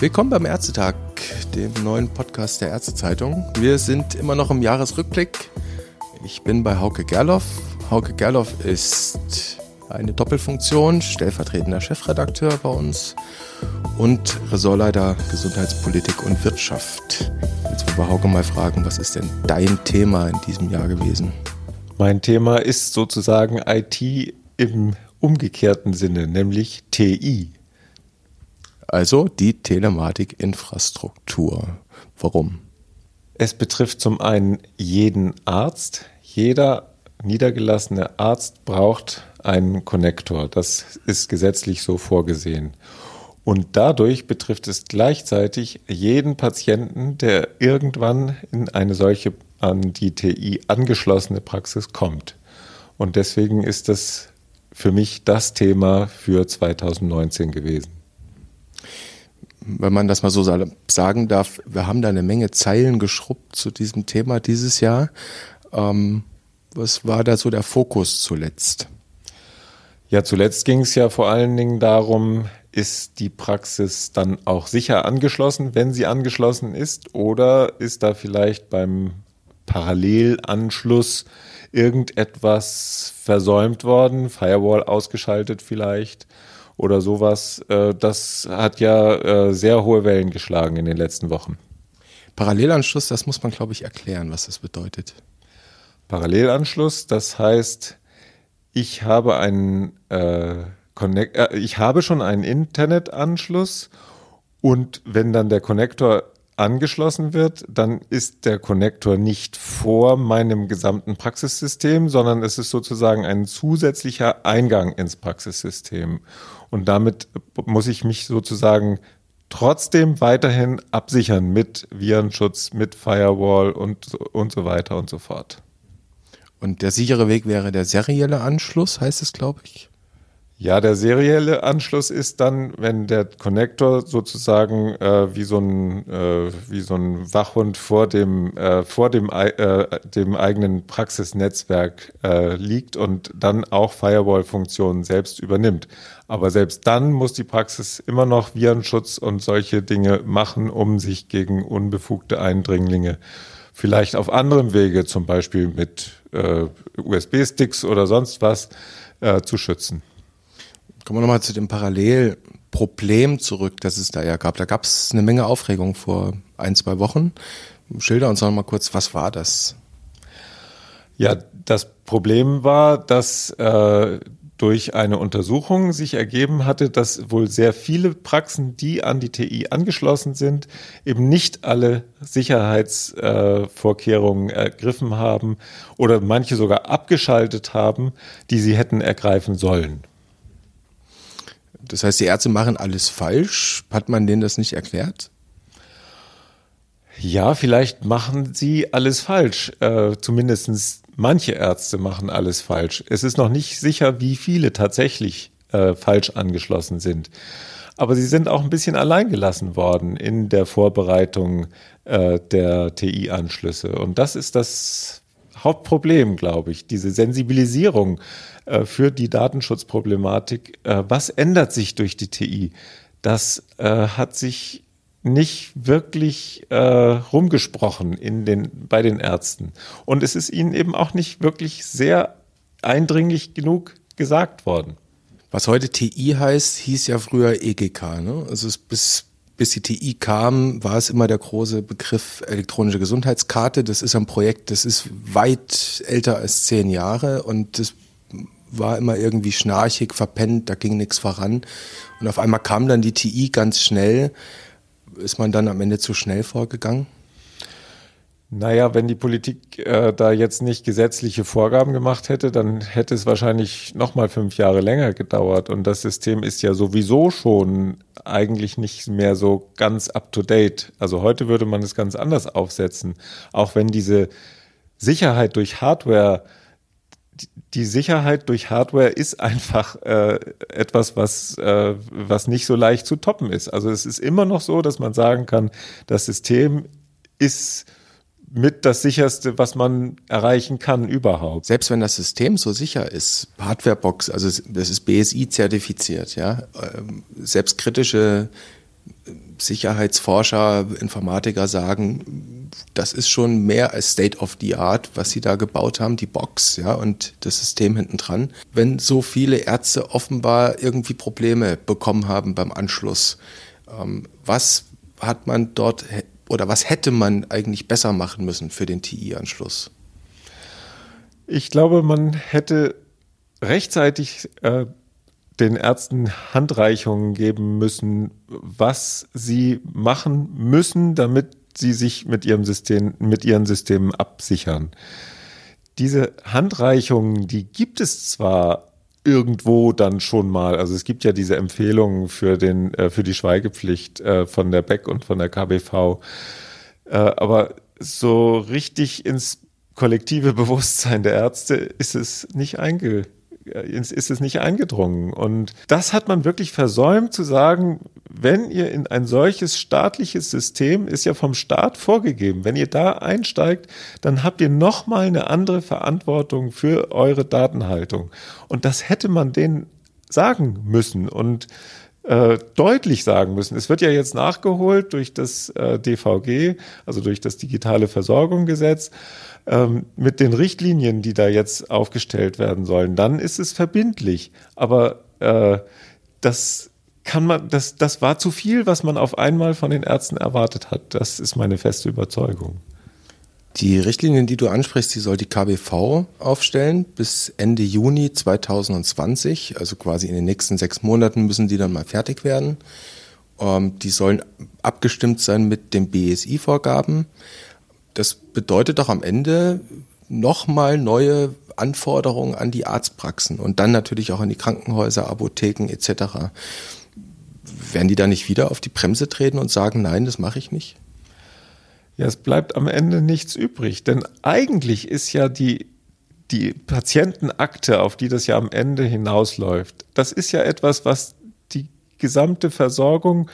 Willkommen beim Ärztetag, dem neuen Podcast der Ärztezeitung. Wir sind immer noch im Jahresrückblick. Ich bin bei Hauke Gerloff. Hauke Gerloff ist eine Doppelfunktion, stellvertretender Chefredakteur bei uns und Ressortleiter Gesundheitspolitik und Wirtschaft. Jetzt wollen wir Hauke mal fragen, was ist denn dein Thema in diesem Jahr gewesen? Mein Thema ist sozusagen IT im umgekehrten Sinne, nämlich TI also die Telematikinfrastruktur. Warum? Es betrifft zum einen jeden Arzt. Jeder niedergelassene Arzt braucht einen Konnektor. Das ist gesetzlich so vorgesehen. Und dadurch betrifft es gleichzeitig jeden Patienten, der irgendwann in eine solche an die TI angeschlossene Praxis kommt. Und deswegen ist das für mich das Thema für 2019 gewesen wenn man das mal so sagen darf, wir haben da eine Menge Zeilen geschrubbt zu diesem Thema dieses Jahr. Ähm, was war da so der Fokus zuletzt? Ja, zuletzt ging es ja vor allen Dingen darum, ist die Praxis dann auch sicher angeschlossen, wenn sie angeschlossen ist, oder ist da vielleicht beim Parallelanschluss irgendetwas versäumt worden, Firewall ausgeschaltet vielleicht? Oder sowas, äh, das hat ja äh, sehr hohe Wellen geschlagen in den letzten Wochen. Parallelanschluss, das muss man, glaube ich, erklären, was das bedeutet. Parallelanschluss, das heißt, ich habe einen äh, Connect, äh, ich habe schon einen Internetanschluss und wenn dann der Konnektor angeschlossen wird, dann ist der Konnektor nicht vor meinem gesamten Praxissystem, sondern es ist sozusagen ein zusätzlicher Eingang ins Praxissystem. Und damit muss ich mich sozusagen trotzdem weiterhin absichern mit Virenschutz, mit Firewall und, und so weiter und so fort. Und der sichere Weg wäre der serielle Anschluss, heißt es, glaube ich. Ja, der serielle Anschluss ist dann, wenn der Connector sozusagen äh, wie so ein äh, wie so ein Wachhund vor dem äh, vor dem äh, dem eigenen Praxisnetzwerk äh, liegt und dann auch Firewall-Funktionen selbst übernimmt. Aber selbst dann muss die Praxis immer noch Virenschutz und solche Dinge machen, um sich gegen unbefugte Eindringlinge vielleicht auf anderem Wege, zum Beispiel mit äh, USB-Sticks oder sonst was, zu schützen. Kommen wir nochmal zu dem Parallelproblem zurück, das es da ja gab. Da gab es eine Menge Aufregung vor ein, zwei Wochen. Schilder uns noch mal kurz, was war das? Ja, das Problem war, dass äh, durch eine Untersuchung sich ergeben hatte, dass wohl sehr viele Praxen, die an die TI angeschlossen sind, eben nicht alle Sicherheitsvorkehrungen äh, ergriffen haben oder manche sogar abgeschaltet haben, die sie hätten ergreifen sollen. Das heißt, die Ärzte machen alles falsch. Hat man denen das nicht erklärt? Ja, vielleicht machen sie alles falsch. Äh, Zumindest manche Ärzte machen alles falsch. Es ist noch nicht sicher, wie viele tatsächlich äh, falsch angeschlossen sind. Aber sie sind auch ein bisschen alleingelassen worden in der Vorbereitung äh, der TI-Anschlüsse. Und das ist das Hauptproblem, glaube ich, diese Sensibilisierung äh, für die Datenschutzproblematik. Äh, was ändert sich durch die TI? Das äh, hat sich nicht wirklich äh, rumgesprochen in den, bei den Ärzten. Und es ist ihnen eben auch nicht wirklich sehr eindringlich genug gesagt worden. Was heute TI heißt, hieß ja früher EGK. Ne? Also es bis, bis die TI kam, war es immer der große Begriff elektronische Gesundheitskarte. Das ist ein Projekt, das ist weit älter als zehn Jahre und das war immer irgendwie schnarchig, verpennt, da ging nichts voran. Und auf einmal kam dann die TI ganz schnell. Ist man dann am Ende zu schnell vorgegangen? Naja, wenn die Politik äh, da jetzt nicht gesetzliche Vorgaben gemacht hätte, dann hätte es wahrscheinlich noch mal fünf Jahre länger gedauert. Und das System ist ja sowieso schon eigentlich nicht mehr so ganz up-to-date. Also heute würde man es ganz anders aufsetzen. Auch wenn diese Sicherheit durch Hardware die Sicherheit durch Hardware ist einfach äh, etwas, was, äh, was nicht so leicht zu toppen ist. Also es ist immer noch so, dass man sagen kann, das System ist mit das sicherste, was man erreichen kann überhaupt. Selbst wenn das System so sicher ist, Hardwarebox, also das ist BSI zertifiziert, ja, ähm, selbst kritische Sicherheitsforscher, Informatiker sagen, das ist schon mehr als State of the Art, was sie da gebaut haben, die Box, ja, und das System hinten dran. Wenn so viele Ärzte offenbar irgendwie Probleme bekommen haben beim Anschluss, ähm, was hat man dort oder was hätte man eigentlich besser machen müssen für den TI-Anschluss? Ich glaube, man hätte rechtzeitig äh, den Ärzten Handreichungen geben müssen, was sie machen müssen, damit sie sich mit ihrem System, mit ihren Systemen absichern. Diese Handreichungen, die gibt es zwar irgendwo dann schon mal. Also es gibt ja diese Empfehlungen für den äh, für die Schweigepflicht äh, von der Beck und von der KBV, äh, aber so richtig ins kollektive Bewusstsein der Ärzte ist es nicht einge ist es nicht eingedrungen. Und das hat man wirklich versäumt zu sagen, wenn ihr in ein solches staatliches System, ist ja vom Staat vorgegeben, wenn ihr da einsteigt, dann habt ihr nochmal eine andere Verantwortung für eure Datenhaltung. Und das hätte man denen sagen müssen und äh, deutlich sagen müssen. Es wird ja jetzt nachgeholt durch das äh, DVG, also durch das digitale Versorgungsgesetz ähm, mit den Richtlinien, die da jetzt aufgestellt werden sollen, dann ist es verbindlich. Aber äh, das kann man, das, das war zu viel, was man auf einmal von den Ärzten erwartet hat. Das ist meine feste Überzeugung. Die Richtlinien, die du ansprichst, die soll die KBV aufstellen bis Ende Juni 2020. Also quasi in den nächsten sechs Monaten müssen die dann mal fertig werden. Ähm, die sollen abgestimmt sein mit den BSI-Vorgaben. Das bedeutet doch am Ende nochmal neue Anforderungen an die Arztpraxen und dann natürlich auch an die Krankenhäuser, Apotheken etc. Werden die da nicht wieder auf die Bremse treten und sagen, nein, das mache ich nicht? Ja, es bleibt am Ende nichts übrig, denn eigentlich ist ja die, die Patientenakte, auf die das ja am Ende hinausläuft, das ist ja etwas, was die gesamte Versorgung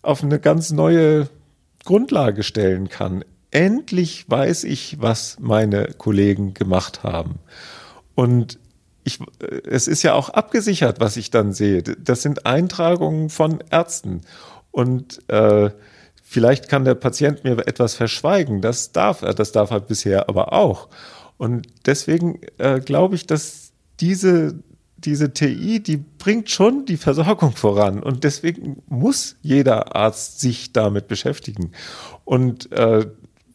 auf eine ganz neue Grundlage stellen kann endlich weiß ich, was meine Kollegen gemacht haben. Und ich, es ist ja auch abgesichert, was ich dann sehe. Das sind Eintragungen von Ärzten. Und äh, vielleicht kann der Patient mir etwas verschweigen. Das darf er, das darf er bisher aber auch. Und deswegen äh, glaube ich, dass diese, diese TI, die bringt schon die Versorgung voran. Und deswegen muss jeder Arzt sich damit beschäftigen. Und äh,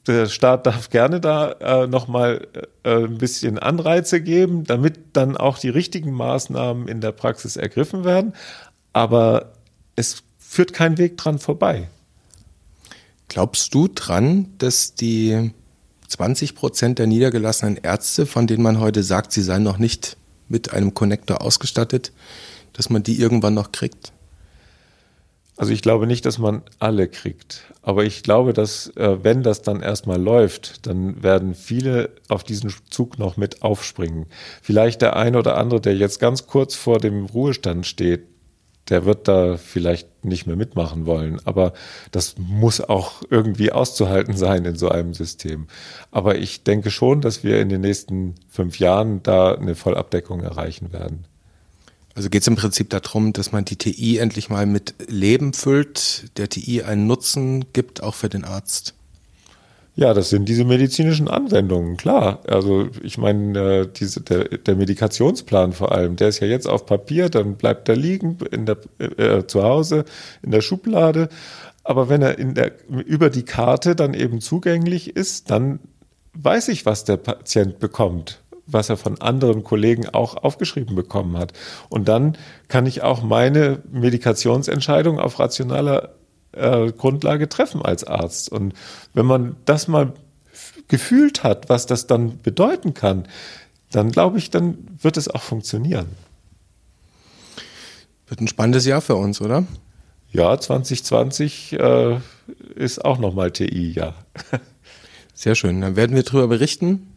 der Staat darf gerne da äh, nochmal äh, ein bisschen Anreize geben, damit dann auch die richtigen Maßnahmen in der Praxis ergriffen werden. Aber es führt kein Weg dran vorbei. Glaubst du dran, dass die 20 Prozent der niedergelassenen Ärzte, von denen man heute sagt, sie seien noch nicht mit einem Connector ausgestattet, dass man die irgendwann noch kriegt? Also ich glaube nicht, dass man alle kriegt. Aber ich glaube, dass äh, wenn das dann erstmal läuft, dann werden viele auf diesen Zug noch mit aufspringen. Vielleicht der eine oder andere, der jetzt ganz kurz vor dem Ruhestand steht, der wird da vielleicht nicht mehr mitmachen wollen. Aber das muss auch irgendwie auszuhalten sein in so einem System. Aber ich denke schon, dass wir in den nächsten fünf Jahren da eine Vollabdeckung erreichen werden. Also geht es im Prinzip darum, dass man die TI endlich mal mit Leben füllt, der TI einen Nutzen gibt, auch für den Arzt. Ja, das sind diese medizinischen Anwendungen, klar. Also ich meine, äh, diese, der, der Medikationsplan vor allem, der ist ja jetzt auf Papier, dann bleibt er liegen in der, äh, zu Hause in der Schublade. Aber wenn er in der, über die Karte dann eben zugänglich ist, dann weiß ich, was der Patient bekommt was er von anderen Kollegen auch aufgeschrieben bekommen hat. Und dann kann ich auch meine Medikationsentscheidung auf rationaler äh, Grundlage treffen als Arzt. Und wenn man das mal gefühlt hat, was das dann bedeuten kann, dann glaube ich, dann wird es auch funktionieren. Wird ein spannendes Jahr für uns, oder? Ja, 2020 äh, ist auch nochmal TI, ja. Sehr schön. Dann werden wir darüber berichten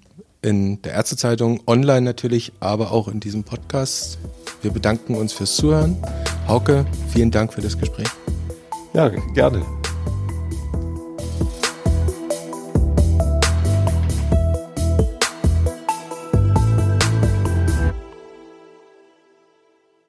in der Ärztezeitung, online natürlich, aber auch in diesem Podcast. Wir bedanken uns fürs Zuhören. Hauke, vielen Dank für das Gespräch. Ja, gerne.